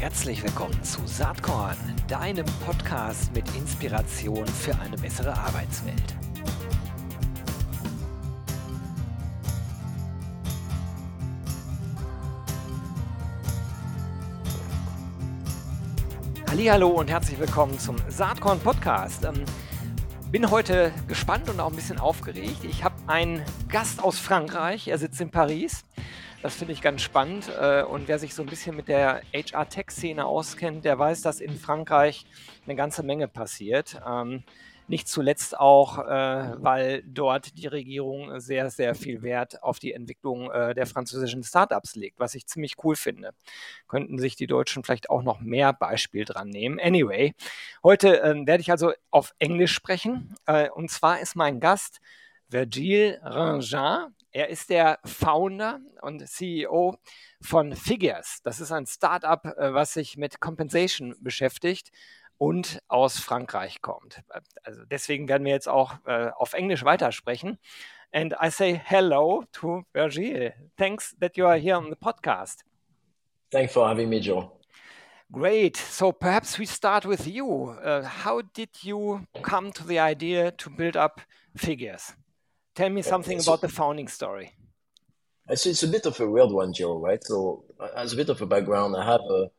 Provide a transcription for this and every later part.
Herzlich willkommen zu Saatkorn, deinem Podcast mit Inspiration für eine bessere Arbeitswelt. Hallo und herzlich willkommen zum Saatkorn Podcast. Ähm, bin heute gespannt und auch ein bisschen aufgeregt. Ich habe einen Gast aus Frankreich. Er sitzt in Paris. Das finde ich ganz spannend. Äh, und wer sich so ein bisschen mit der HR-Tech-Szene auskennt, der weiß, dass in Frankreich eine ganze Menge passiert. Ähm, nicht zuletzt auch, äh, weil dort die Regierung sehr, sehr viel Wert auf die Entwicklung äh, der französischen Startups legt, was ich ziemlich cool finde. Könnten sich die Deutschen vielleicht auch noch mehr Beispiel dran nehmen. Anyway, heute äh, werde ich also auf Englisch sprechen. Und zwar ist mein Gast Virgil Rangin. Er ist der Founder und CEO von Figures. Das ist ein Startup, äh, was sich mit Compensation beschäftigt und aus Frankreich kommt. Also deswegen werden wir jetzt auch äh, auf Englisch weitersprechen. And I say hello to Virgil. Thanks that you are here on the podcast. Thanks for having me, Joe. Great. So perhaps we start with you. Uh, how did you come to the idea to build up figures? Tell me something about the founding story. So it's a bit of a weird one, Joe, right? So uh, as a bit of a background, I have a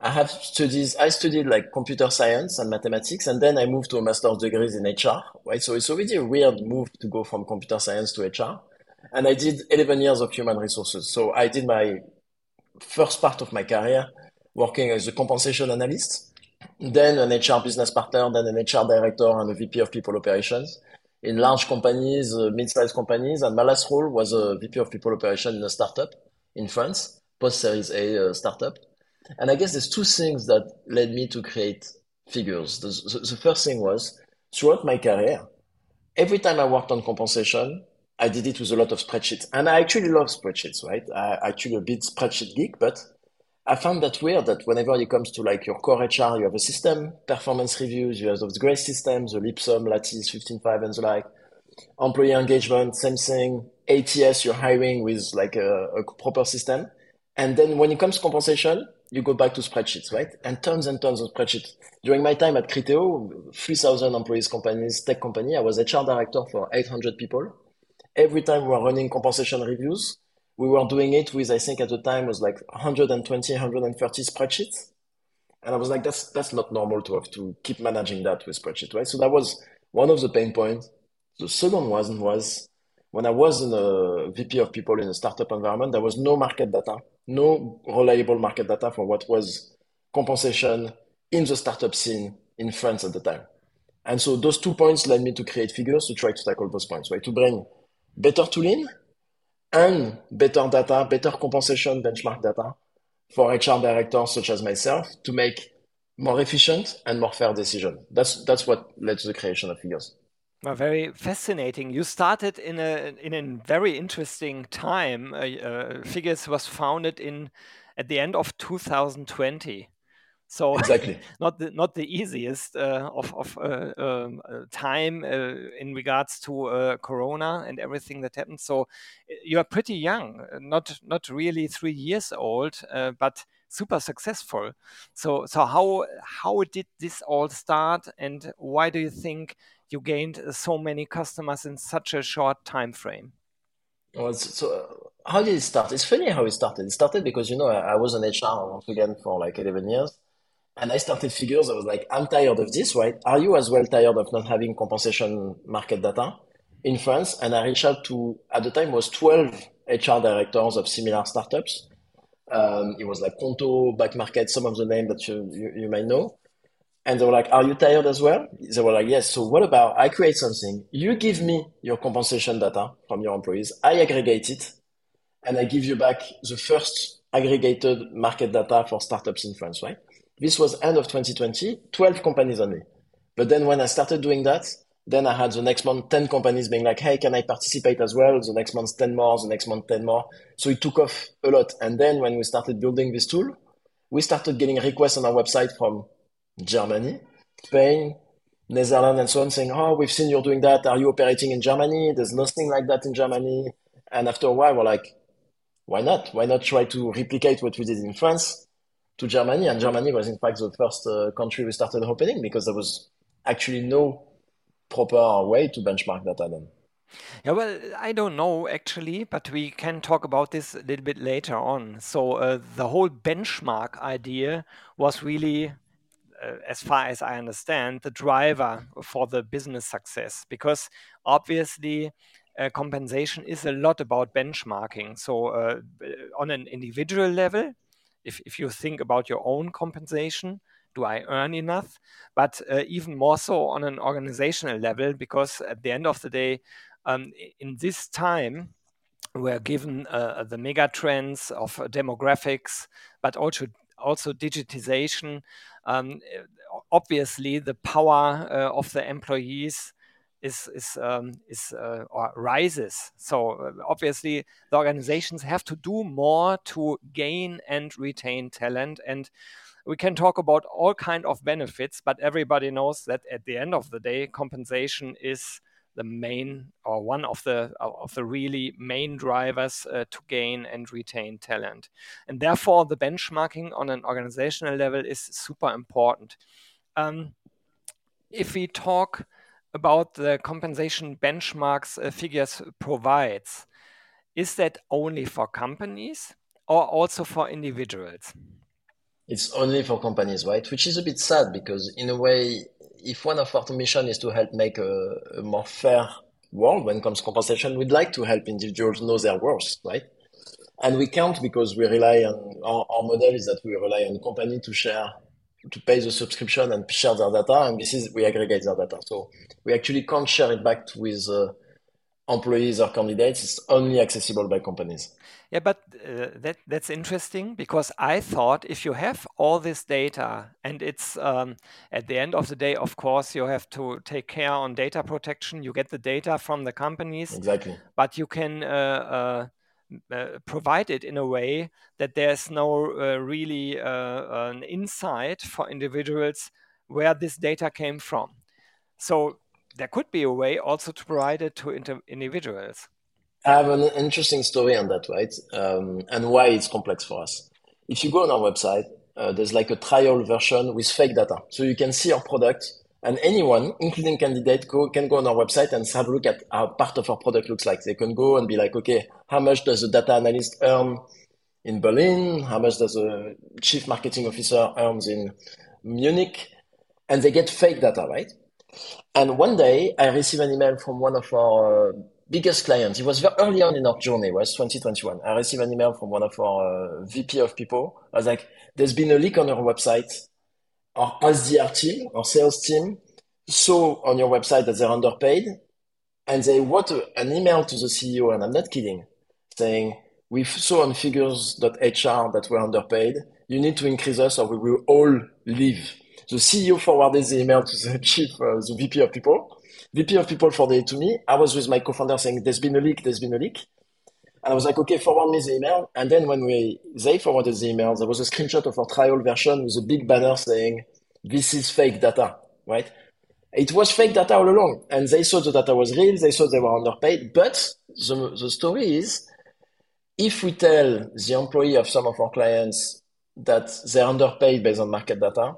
I have studies. I studied like computer science and mathematics, and then I moved to a master's degree in HR. Right, so it's already a weird move to go from computer science to HR. And I did 11 years of human resources. So I did my first part of my career working as a compensation analyst, then an HR business partner, then an HR director and a VP of people operations in large companies, uh, mid-sized companies. And my last role was a VP of people operations in a startup in France, post Series A uh, startup. And I guess there's two things that led me to create figures. The, the, the, first thing was throughout my career, every time I worked on compensation, I did it with a lot of spreadsheets. And I actually love spreadsheets, right? I actually a bit spreadsheet geek, but I found that weird that whenever it comes to like your core HR, you have a system, performance reviews, you have those great systems, the Leapsome, Lattice, 15Five and the like, employee engagement, same thing, ATS, you're hiring with like a, a proper system. And then when it comes to compensation, you go back to spreadsheets, right? And tons and tons of spreadsheets. During my time at Criteo, 3,000 employees companies, tech company, I was HR director for 800 people. Every time we were running compensation reviews, we were doing it with, I think at the time was like 120, 130 spreadsheets. And I was like, that's, that's not normal to have to keep managing that with spreadsheets, right? So that was one of the pain points. The second one was when I was in a VP of people in a startup environment, there was no market data no reliable market data for what was compensation in the startup scene in France at the time. And so those two points led me to create figures to try to tackle those points, right? To bring better tooling and better data, better compensation benchmark data for HR directors such as myself to make more efficient and more fair decision. That's that's what led to the creation of figures. Well, very fascinating. You started in a in a very interesting time. Uh, uh, Figures was founded in at the end of 2020. So exactly not the not the easiest uh, of of uh, um, uh, time uh, in regards to Corona and everything that happened. So you are pretty young, not not really three years old, but super successful. So so how how did this all start, and why do you think? you gained so many customers in such a short time frame? Well, so uh, how did it start? It's funny how it started. It started because you know I, I was an HR once again for like eleven years, and I started figures. I was like, I'm tired of this, right? Are you as well tired of not having compensation market data in France? And I reached out to at the time was twelve HR directors of similar startups. Um, it was like Qonto, Back Market, some of the names that you, you, you might know. And they were like, Are you tired as well? They were like, Yes. So what about I create something? You give me your compensation data from your employees. I aggregate it and I give you back the first aggregated market data for startups in France, right? This was end of 2020, 12 companies only. But then when I started doing that, then I had the next month 10 companies being like, hey, can I participate as well? The next month 10 more, the next month 10 more. So it took off a lot. And then when we started building this tool, we started getting requests on our website from Germany, Spain, Netherlands, and so on, saying, "Oh, we've seen you're doing that. Are you operating in Germany? There's nothing like that in Germany." And after a while, we're like, "Why not? Why not try to replicate what we did in France? To Germany, and Germany was in fact the first uh, country we started opening because there was actually no proper way to benchmark data then. Yeah, well, I don't know actually, but we can talk about this a little bit later on. So uh, the whole benchmark idea was really, uh, as far as I understand, the driver for the business success because obviously. Uh, compensation is a lot about benchmarking. So, uh, on an individual level, if, if you think about your own compensation, do I earn enough? But uh, even more so on an organizational level, because at the end of the day, um, in this time, we're given uh, the mega trends of uh, demographics, but also also digitization. Um, obviously, the power uh, of the employees is is um, is uh, or rises. So uh, obviously, the organizations have to do more to gain and retain talent and we can talk about all kind of benefits but everybody knows that at the end of the day compensation is the main or one of the of the really main drivers uh, to gain and retain talent and therefore the benchmarking on an organizational level is super important um, if we talk about the compensation benchmarks uh, figures provides. Is that only for companies or also for individuals? It's only for companies right? Which is a bit sad because in a way if one of our mission is to help make a, a, more fair world when it comes to compensation, we'd like to help individuals know their worth, right? And we can't because we rely on our, our model is that we rely on company to share, to pay the subscription and share their data, and this is we aggregate their data. So we actually can't share it back with uh, employees or candidates. It's only accessible by companies. Yeah, but uh, that that's interesting because I thought if you have all this data and it's um, at the end of the day, of course, you have to take care on data protection. You get the data from the companies, exactly, but you can uh, uh, uh in a way that there's no uh, really uh, an insight for individuals where this data came from. So there could be a way also to provide it to individuals. I have an interesting story on that, right? Um, and why it's complex for us. If you go on our website, uh, there's like a trial version with fake data. So you can see our product and anyone, including candidate, can go on our website and have a look at how part of our product looks like. They can go and be like, okay, how much does a data analyst earn in Berlin? How much does a chief marketing officer earns in Munich? And they get fake data, right? And one day I received an email from one of our uh, biggest clients. It was very early on in our journey, it was 2021. I received an email from one of our uh, VP of people. I was like, there's been a leak on your website. Our SDR team, our sales team, saw on your website that they're underpaid. And they wrote an email to the CEO, and I'm not kidding, saying, we saw on figures.hr that we're underpaid. You need to increase us or we will all leave. The CEO forwarded the email to the chief, uh, the VP of people. VP of people forwarded it to me. I was with my co-founder saying, there's been a leak, there's been a leak. And I was like, okay, forward me the email. And then when we, they forwarded the email, there was a screenshot of our trial version with a big banner saying, this is fake data, right? It was fake data all along. And they saw the data was real. They saw they were underpaid. But the, the story is, if we tell the employee of some of our clients that they're underpaid based on market data,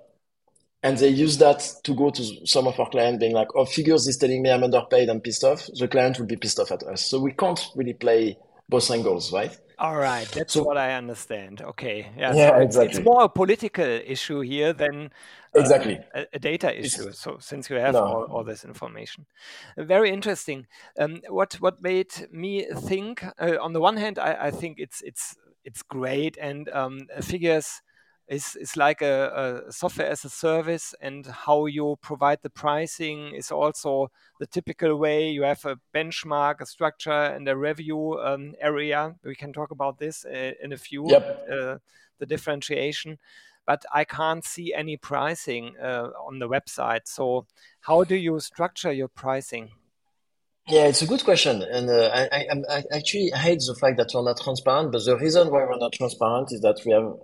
and they use that to go to some of our clients being like, oh, figures is telling me I'm underpaid and pissed off. The client will be pissed off at us. So we can't really play both angles, right? All right, that's so, what I understand. Okay, yeah, yeah so exactly. It's more a political issue here than uh, exactly a, a, data issue. It's, so since you have no. all, all, this information, very interesting. Um, what what made me think? Uh, on the one hand, I, I think it's it's it's great and um, figures is, is like a, a, software as a service and how you provide the pricing is also the typical way. You have a benchmark a structure and a review um, area. We can talk about this uh, in a few yep. uh, the differentiation. But i can't see any pricing uh, on the website. So how do you structure your pricing? Yeah, it's a good question, and uh, I, I, I actually hate the fact that we're not transparent. But the reason why we're not transparent is that we have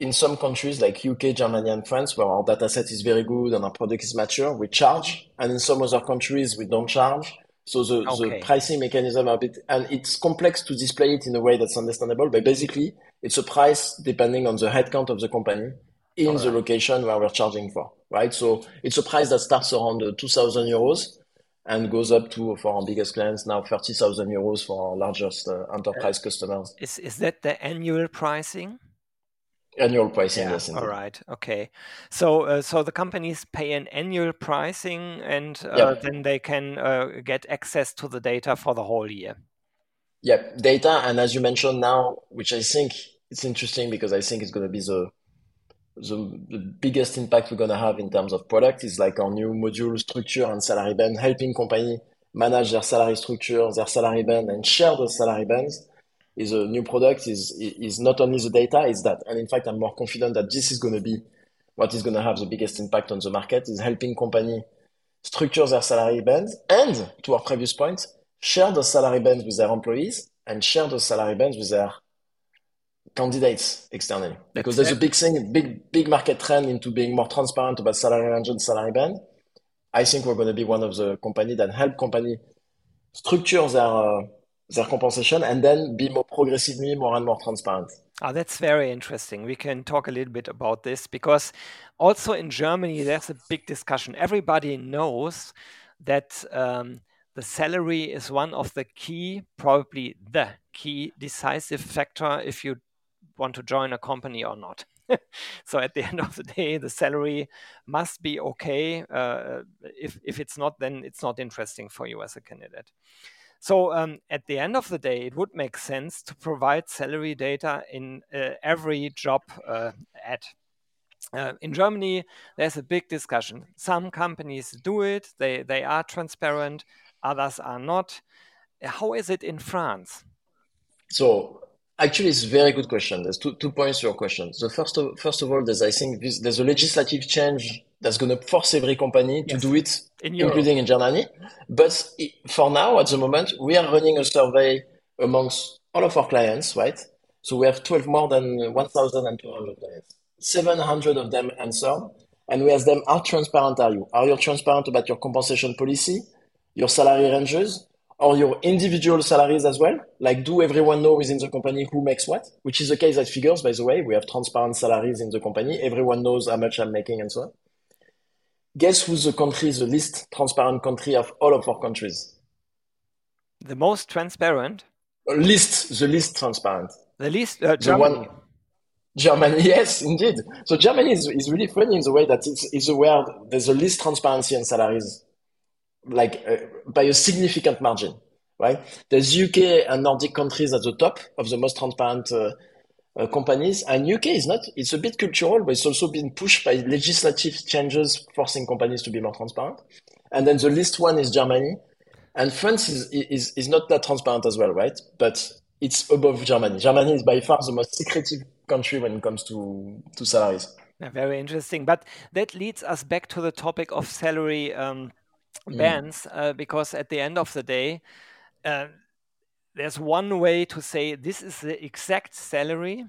in some countries like UK, Germany, and France, where our data set is very good and our product is mature, we charge. And in some other countries, we don't charge. So the, Okay. the pricing mechanism are a bit, and it's complex to display it in a way that's understandable, but basically it's a price depending on the headcount of the company in the location where we're charging for, right? So it's a price that starts around uh, 2,000 euros and goes up to, for our biggest clients now, 30,000 euros for our largest uh, enterprise customers. Is is that the annual pricing? Annual pricing, Yeah. yes, indeed. right. Okay. So uh, so the companies pay an annual pricing, and uh, Yep. then they can uh, get access to the data for the whole year. Yep, data, and as you mentioned now, which I think it's interesting because I think it's going to be the the, the biggest impact we're going to have in terms of product is like our new module structure and salary band, helping company manage their salary structure, their salary band, and share those salary bands. Is a new product is is not only the data, is that, and in fact, I'm more confident that this is going to be what is going to have the biggest impact on the market is helping company structure their salary bands and, to our previous point, share those salary bands with their employees and share those salary bands with their candidates externally. Because That's there's a big thing, big big market trend into being more transparent about salary range and salary band. I think we're going to be one of the company that help company structure their uh, their compensation and then be more progressively more and more transparent. Ah, that's very interesting. We can talk a little bit about this because also in Germany, there's a big discussion. Everybody knows that um, the salary is one of the key, probably the key decisive factor if you want to join a company or not. so at the end of the day, the salary must be okay. Uh, if, if it's not, then it's not interesting for you as a candidate. So um, at the end of the day, it would make sense to provide salary data in uh, every job uh, ad. Uh, in Germany, there's a big discussion. Some companies do it; they they are transparent. Others are not. How is it in France? So actually, it's a very good question. There's two, two points to your question. The first of, first of all, there's, I think this, there's a legislative change that's going to force every company to Yes. do it, In including in Germany. But for now, at the moment, we are running a survey amongst all of our clients, right? So we have 12 more than 1,200 clients. 700 of them answered. And we ask them, how transparent are you? Are you transparent about your compensation policy, your salary ranges, or your individual salaries as well? Like, do everyone know within the company who makes what? Which is the case at Figures, by the way. We have transparent salaries in the company. Everyone knows how much I'm making and so on. Guess who's the country, the least transparent country of all of our countries? The most transparent, Uh, Least, the least transparent. the least uh, The one, Germany, yes, indeed. So Germany is, is really funny in the way that it's, it's a where there's the least transparency in salaries, like uh, by a significant margin, right? There's UK and Nordic countries at the top of the most transparent uh, uh, companies, and UK is not. It's a bit cultural, but it's also been pushed by legislative changes forcing companies to be more transparent. And then the least one is Germany, and France is is is not that transparent as well, right? But it's above Germany. Germany is by far the most secretive country when it comes to to salaries. Very interesting. But that leads us back to the topic of salary um, bands, uh, because at the end of the day, uh, there's one way to say this is the exact salary,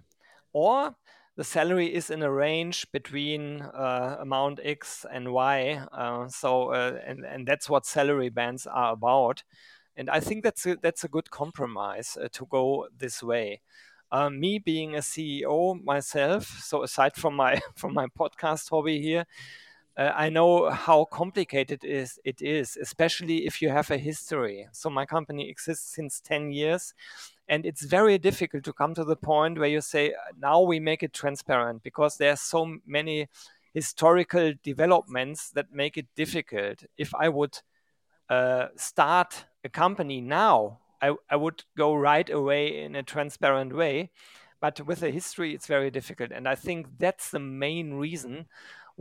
or the salary is in a range between uh, amount X and Y. Uh, so, uh, and and that's what salary bands are about. And I think that's a, that's a good compromise uh, to go this way. Me being a CEO myself, so aside from my from my podcast hobby here, uh, I know how complicated it is, it is, especially if you have a history. So my company exists since 10 years, and it's very difficult to come to the point where you say, now we make it transparent because there are so many historical developments that make it difficult. If I would uh, start a company now, I, I would go right away in a transparent way. But with a history, it's very difficult. And I think that's the main reason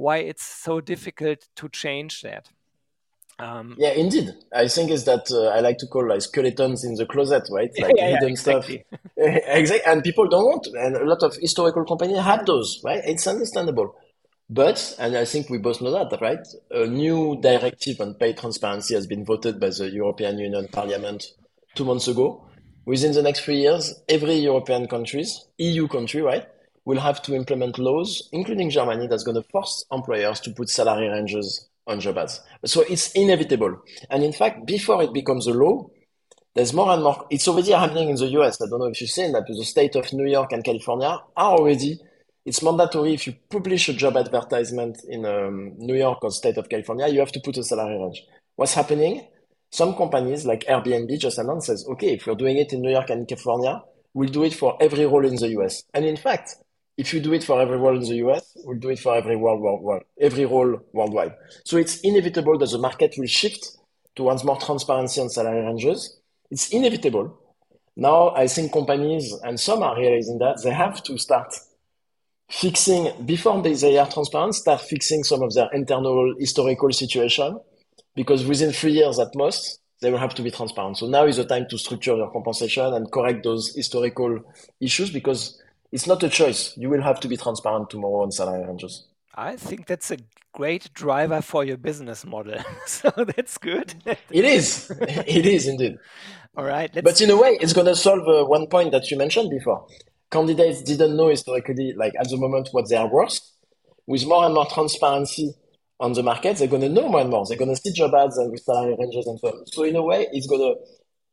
why it's so difficult to change that. Um, Yeah, indeed. I think is that uh, I like to call like skeletons in the closet, right? Like yeah, yeah, hidden stuff. exactly. exactly. And people don't want, and a lot of historical companies have those, right? It's understandable. But, and I think we both know that, right? A new directive on pay transparency has been voted by the European Union Parliament two months ago. Within the next three years, every European countries, EU country, right, will have to implement laws, including Germany, that's going to force employers to put salary ranges on job ads. So it's inevitable. And in fact, before it becomes a law, there's more and more. It's already happening in the US. I don't know if you've seen that the state of New York and California are already. It's mandatory if you publish a job advertisement in um, New York or state of California, you have to put a salary range. What's happening? Some companies like Airbnb just announced says, okay, if we're doing it in New York and California, we'll do it for every role in the US. And in fact, if you do it for every role in the US, we'll do it for every world, every role worldwide. So it's inevitable that the market will shift towards more transparency on salary ranges. It's inevitable. Now I think companies and some are realizing that they have to start fixing before they, they are transparent, start fixing some of their internal historical situation because within three years at most, they will have to be transparent. So now is the time to structure your compensation and correct those historical issues because it's not a choice. You will have to be transparent tomorrow on salary ranges. I think that's a great driver for your business model. so that's good. it is. It is indeed. All right. But in a way, it's going to solve uh, one point that you mentioned before. Candidates didn't know historically, like at the moment, what they are worth. With more and more transparency on the market, they're going to know more and more. They're going to see job ads and with salary ranges and so on. So in a way, it's going to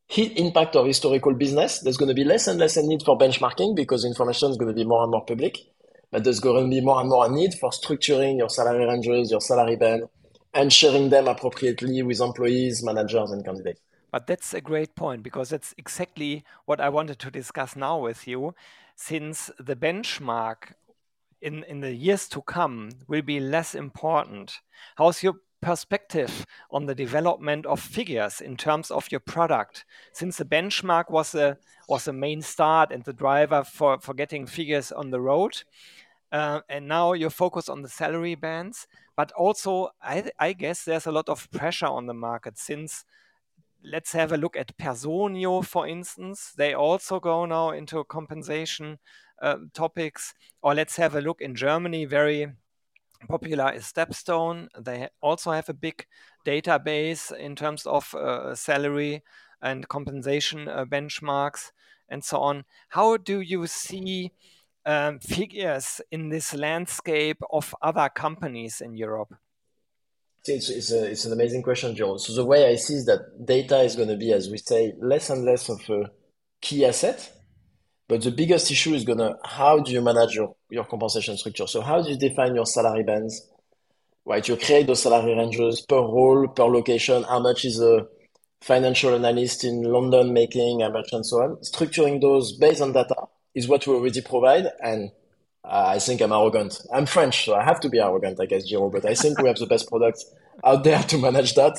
hit impact of historical business. There's going to be less and less a need for benchmarking because information is going to be more and more public. But there's going to be more and more a need for structuring your salary ranges, your salary band, and sharing them appropriately with employees, managers, and candidates. But that's a great point because that's exactly what I wanted to discuss now with you. Since the benchmark in, in the years to come will be less important. How's your perspective on the development of figures in terms of your product? Since the benchmark was a was a main start and the driver for, for getting figures on the road, uh, and now you're focused on the salary bands, but also I, I guess there's a lot of pressure on the market since let's have a look at Personio, for instance. They also go now into compensation uh, topics. Or let's have a look in Germany, very popular is Stepstone. They also have a big database in terms of uh, salary and compensation uh, benchmarks and so on. How do you see um, figures in this landscape of other companies in Europe? It's, it's, a, it's an amazing question, Joe. So the way I see is that data is going to be, as we say, less and less of a key asset but the biggest issue is gonna how do you manage your, your compensation structure? So how do you define your salary bands? Right, you create those salary ranges per role, per location, how much is a financial analyst in London making, how much and so on. Structuring those based on data is what we already provide. And uh, I think I'm arrogant. I'm French, so I have to be arrogant, I guess, Gero, but I think we have the best product out there to manage that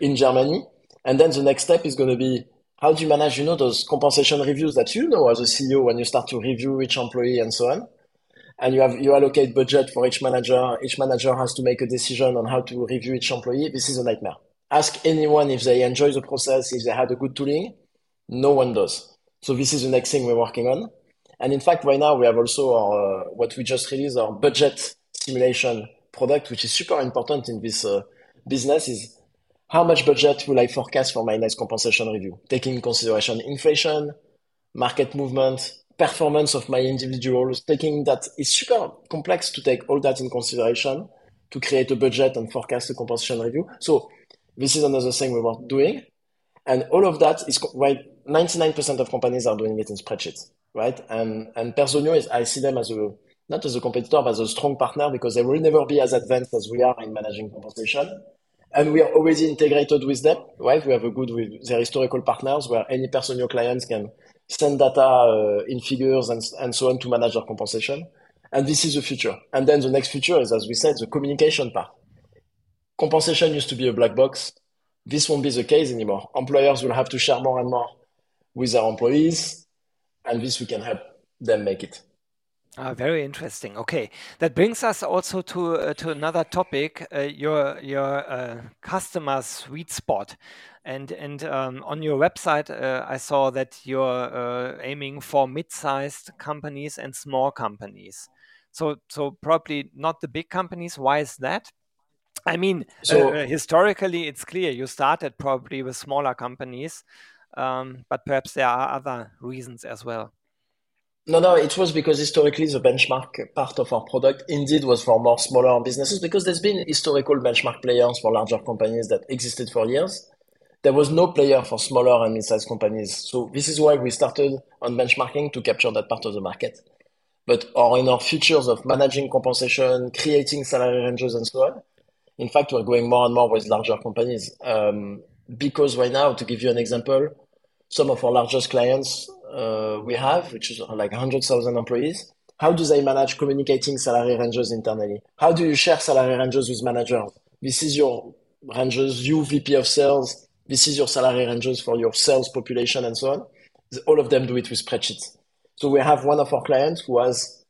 in Germany. And then the next step is going to be how do you manage, you know, those compensation reviews that you know as a CEO when you start to review each employee and so on? And you have you allocate budget for each manager. Each manager has to make a decision on how to review each employee. This is a nightmare. Ask anyone if they enjoy the process, if they had a good tooling. No one does. So this is the next thing we're working on. And in fact, right now we have also our, uh, what we just released, our budget simulation product, which is super important in this uh, business. Is how much budget will I forecast for my next compensation review, taking in consideration inflation, market movement, performance of my individuals, taking that it's super complex to take all that in consideration to create a budget and forecast a compensation review. So this is another thing we were doing. And all of that is right. 99% of companies are doing it in spreadsheets, right? And, and Personio is, I see them as a, not as a competitor, but as a strong partner because they will never be as advanced as we are in managing compensation and we are already integrated with them, right? We have a good with their historical partners where any Personio clients can send data uh, in figures and, and so on to manage their compensation. And this is the future. And then the next future is, as we said, the communication part. Compensation used to be a black box. This won't be the case anymore. Employers will have to share more and more with their employees, and this we can help them make it. Ah, very interesting. Okay, that brings us also to uh, to another topic, uh, your your uh, customer sweet spot, and and um, on your website uh, I saw that you're uh, aiming for mid-sized companies and small companies. So so probably not the big companies. Why is that? I mean, so, uh, historically it's clear you started probably with smaller companies, um, but perhaps there are other reasons as well. No, no, it was because historically the benchmark part of our product indeed was for more smaller businesses because there's been historical benchmark players for larger companies that existed for years. There was no player for smaller and mid-sized companies. So this is why we started on benchmarking to capture that part of the market. But or in our features of managing compensation, creating salary ranges and so on, in fact, we're going more and more with larger companies. Um, because right now, to give you an example, some of our largest clients uh, we have, which is like 100,000 employees, how do they manage communicating salary ranges internally? How do you share salary ranges with managers? This is your ranges, you VP of sales. This is your salary ranges for your sales population and so on. All of them do it with spreadsheets. So we have one of our clients who has,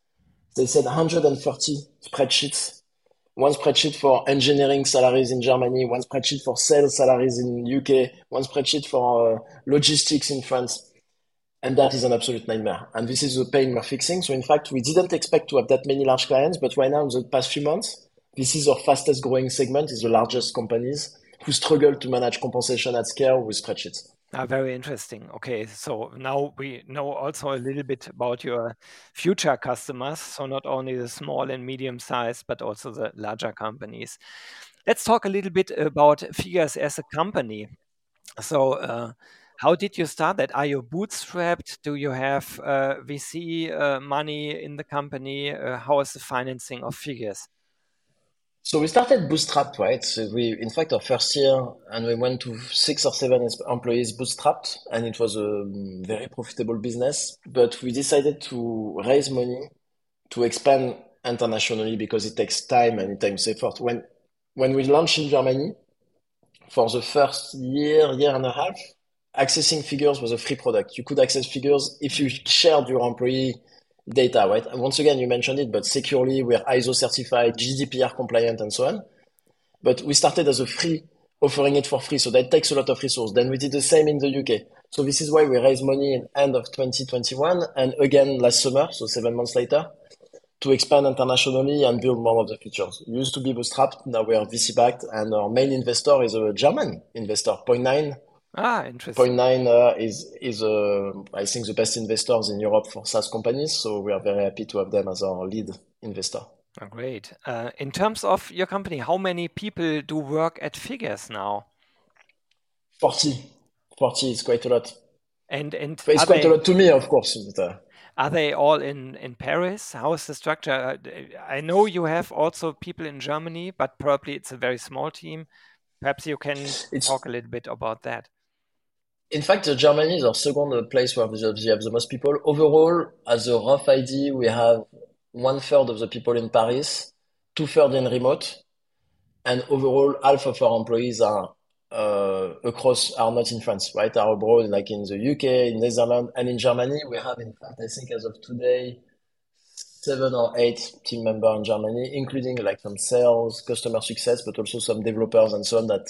they said 130 spreadsheets one spreadsheet for engineering salaries in Germany, one spreadsheet for sales salaries in UK, one spreadsheet for uh, logistics in France. And that is an absolute nightmare. And this is the pain we're fixing. So in fact, we didn't expect to have that many large clients, but right now in the past few months, this is our fastest growing segment is the largest companies who struggle to manage compensation at scale with spreadsheets. Ah, very interesting. Okay, so now we know also a little bit about your future customers. So not only the small and medium sized, but also the larger companies. Let's talk a little bit about Figures as a company. So, uh, how did you start that? Are you bootstrapped? Do you have uh, VC uh, money in the company? Uh, how is the financing of Figures? So we started bootstrapped, right? So we, in fact, our first year, and we went to six or seven employees bootstrapped, and it was a very profitable business. But we decided to raise money to expand internationally because it takes time and it takes effort. When when we launched in Germany, for the first year, year and a half, accessing figures was a free product. You could access figures if you shared your employee data, right? And once again, you mentioned it, but securely, we're ISO certified, GDPR compliant, and so on. But we started as a free, offering it for free. So that takes a lot of resource. Then we did the same in the UK. So this is why we raised money in end of 2021 and again last summer, so seven months later, to expand internationally and build more of the features. We used to be bootstrapped, now we are VC backed, and our main investor is a German investor, Point Nine, Ah, interesting. Point Nine uh, is is uh, I think the best investors in Europe for SaaS companies, so we are very happy to have them as our lead investor. Oh, great. Uh, in terms of your company, how many people do work at Figures now? 40. 40 is quite a lot. And and it's quite they, a lot to me, of course. But, uh, are they all in in Paris? How is the structure? Uh, I know you have also people in Germany, but probably it's a very small team. Perhaps you can it's, talk a little bit about that. In fact, Germany is our second place where we have the most people. Overall, as a rough idea, we have one third of the people in Paris, two thirds in remote, and overall, half of our employees are uh, across are not in France, right? Are abroad, like in the UK, in Netherlands, and in Germany. We have, in fact, I think as of today, seven or eight team members in Germany, including like some sales, customer success, but also some developers and so on that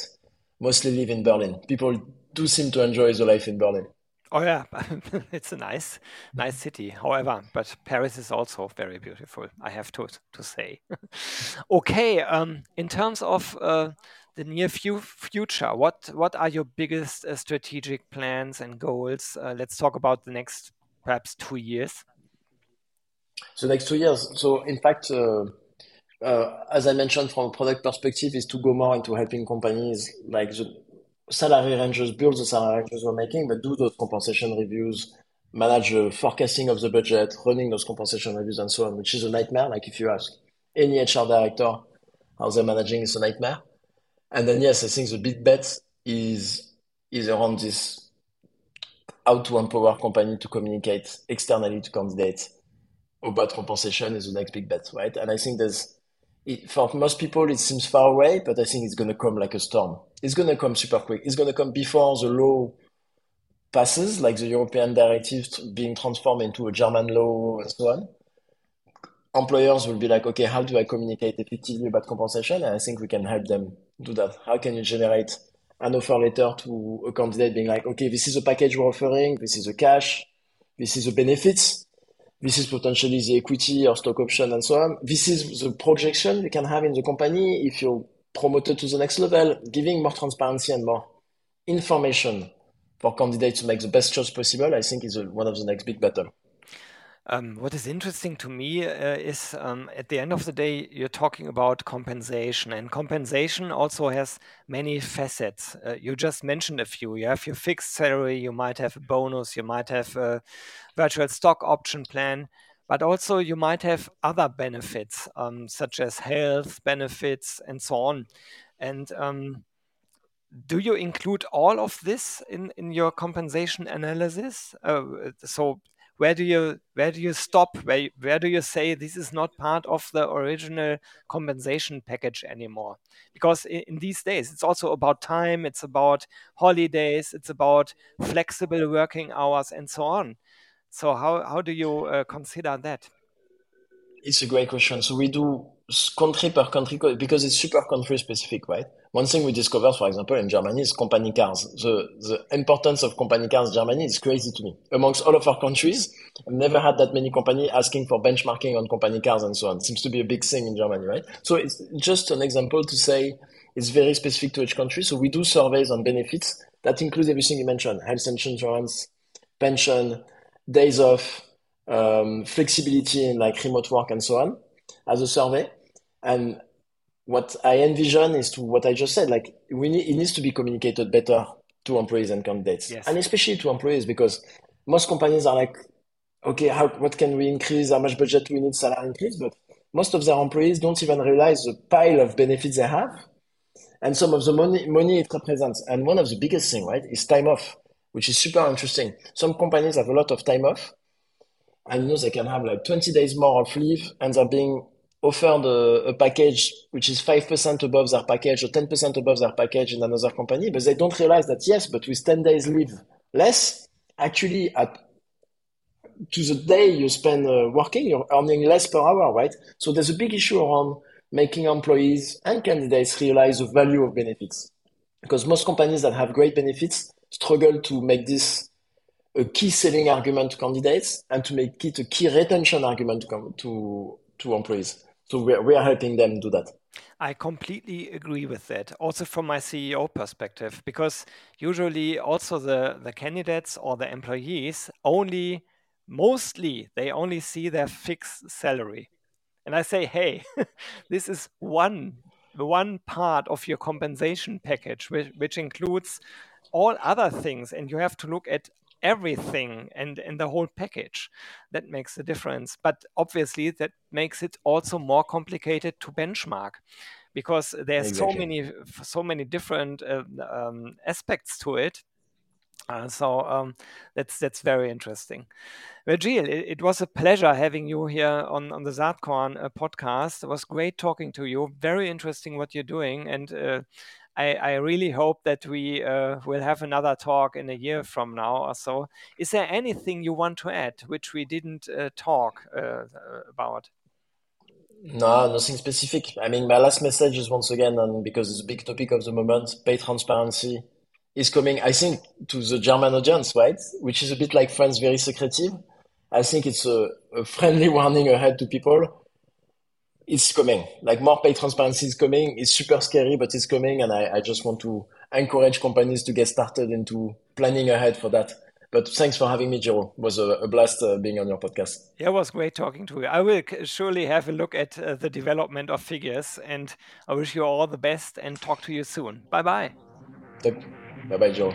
mostly live in Berlin. People do seem to enjoy the life in Berlin. Oh yeah, it's a nice, nice city. However, but Paris is also very beautiful. I have to to say. okay, um, in terms of uh, the near future, what what are your biggest uh, strategic plans and goals? Uh, let's talk about the next perhaps two years. The next two years. So in fact. Uh, uh, as I mentioned, from a product perspective, is to go more into helping companies like the salary ranges, build the salary ranges we're making, but do those compensation reviews, manage the forecasting of the budget, running those compensation reviews and so on, which is a nightmare. Like if you ask any HR director how they're managing, it's a nightmare. And then yes, I think the big bet is is around this how to empower company to communicate externally to candidates about compensation is the next big bet, right? And I think there's it, for most people, it seems far away, but I think it's going to come like a storm. It's going to come super quick. It's going to come before the law passes, like the European directive being transformed into a German law and so on. Employers will be like, okay, how do I communicate effectively about compensation? And I think we can help them do that. How can you generate an offer letter to a candidate being like, okay, this is a package we're offering, this is the cash, this is the benefits, this is potentially the equity or stock option and so on. This is the projection you can have in the company if you're promoted to the next level, giving more transparency and more information for candidates to make the best choice possible, I think is a, one of the next big battle. Um, what is interesting to me uh, is um, at the end of the day, you're talking about compensation, and compensation also has many facets. Uh, you just mentioned a few. You have your fixed salary, you might have a bonus, you might have a virtual stock option plan, but also you might have other benefits, um, such as health benefits and so on. And um, do you include all of this in, in your compensation analysis? Uh, so where do you where do you stop? Where where do you say this is not part of the original compensation package anymore? Because in, in, these days it's also about time it's about holidays it's about flexible working hours and so on. So how how do you uh, consider that? It's a great question. So we do country per country because it's super country specific right one thing we discovered, for example, in Germany is company cars. The, the importance of company cars in Germany is crazy to me. Amongst all of our countries, I've never had that many companies asking for benchmarking on company cars and so on. It seems to be a big thing in Germany, right? So it's just an example to say it's very specific to each country. So we do surveys on benefits that includes everything you mentioned, health insurance, pension, days off, um, flexibility in like remote work and so on as a survey. And what I envision is to what I just said, like we need, it needs to be communicated better to employees and candidates, yes. and especially to employees because most companies are like, okay, how what can we increase? How much budget we need salary increase? But most of their employees don't even realize the pile of benefits they have, and some of the money money it represents. And one of the biggest thing, right, is time off, which is super interesting. Some companies have a lot of time off, and you know they can have like 20 days more of leave, and they're being offered a, a, package which is 5% above their package or 10% above their package in another company, but they don't realize that, yes, but with 10 days leave less, actually at to the day you spend uh, working, you're earning less per hour, right? So there's a big issue around making employees and candidates realize the value of benefits. Because most companies that have great benefits struggle to make this a key selling argument to candidates and to make it a key retention argument to, to, to employees. So we are, we are helping them do that. I completely agree with that. Also from my CEO perspective, because usually also the, the candidates or the employees only, mostly, they only see their fixed salary. And I say, hey, this is one one part of your compensation package, which, which includes all other things, and you have to look at everything and and the whole package that makes a difference but obviously that makes it also more complicated to benchmark because there's exactly. so many so many different uh, um, aspects to it uh, so um, that's that's very interesting. Virgile, it, it, was a pleasure having you here on, on the Saatkorn uh, podcast. It was great talking to you. Very interesting what you're doing, and uh, I, I really hope that we uh, will have another talk in a year from now or so. Is there anything you want to add which we didn't uh, talk uh, about? No, nothing specific. I mean, my last message is once again, and because it's a big topic of the moment, pay transparency is coming, I think, to the German audience, right? Which is a bit like France, very secretive. I think it's a, a friendly warning ahead to people it's coming. Like more pay transparency is coming. It's super scary, but it's coming. And I, I just want to encourage companies to get started into planning ahead for that. But thanks for having me, Gero. It was a, a blast uh, being on your podcast. Yeah, it was great talking to you. I will surely have a look at uh, the development of figures, and I wish you all the best and talk to you soon. Bye bye. Bye bye, Gero.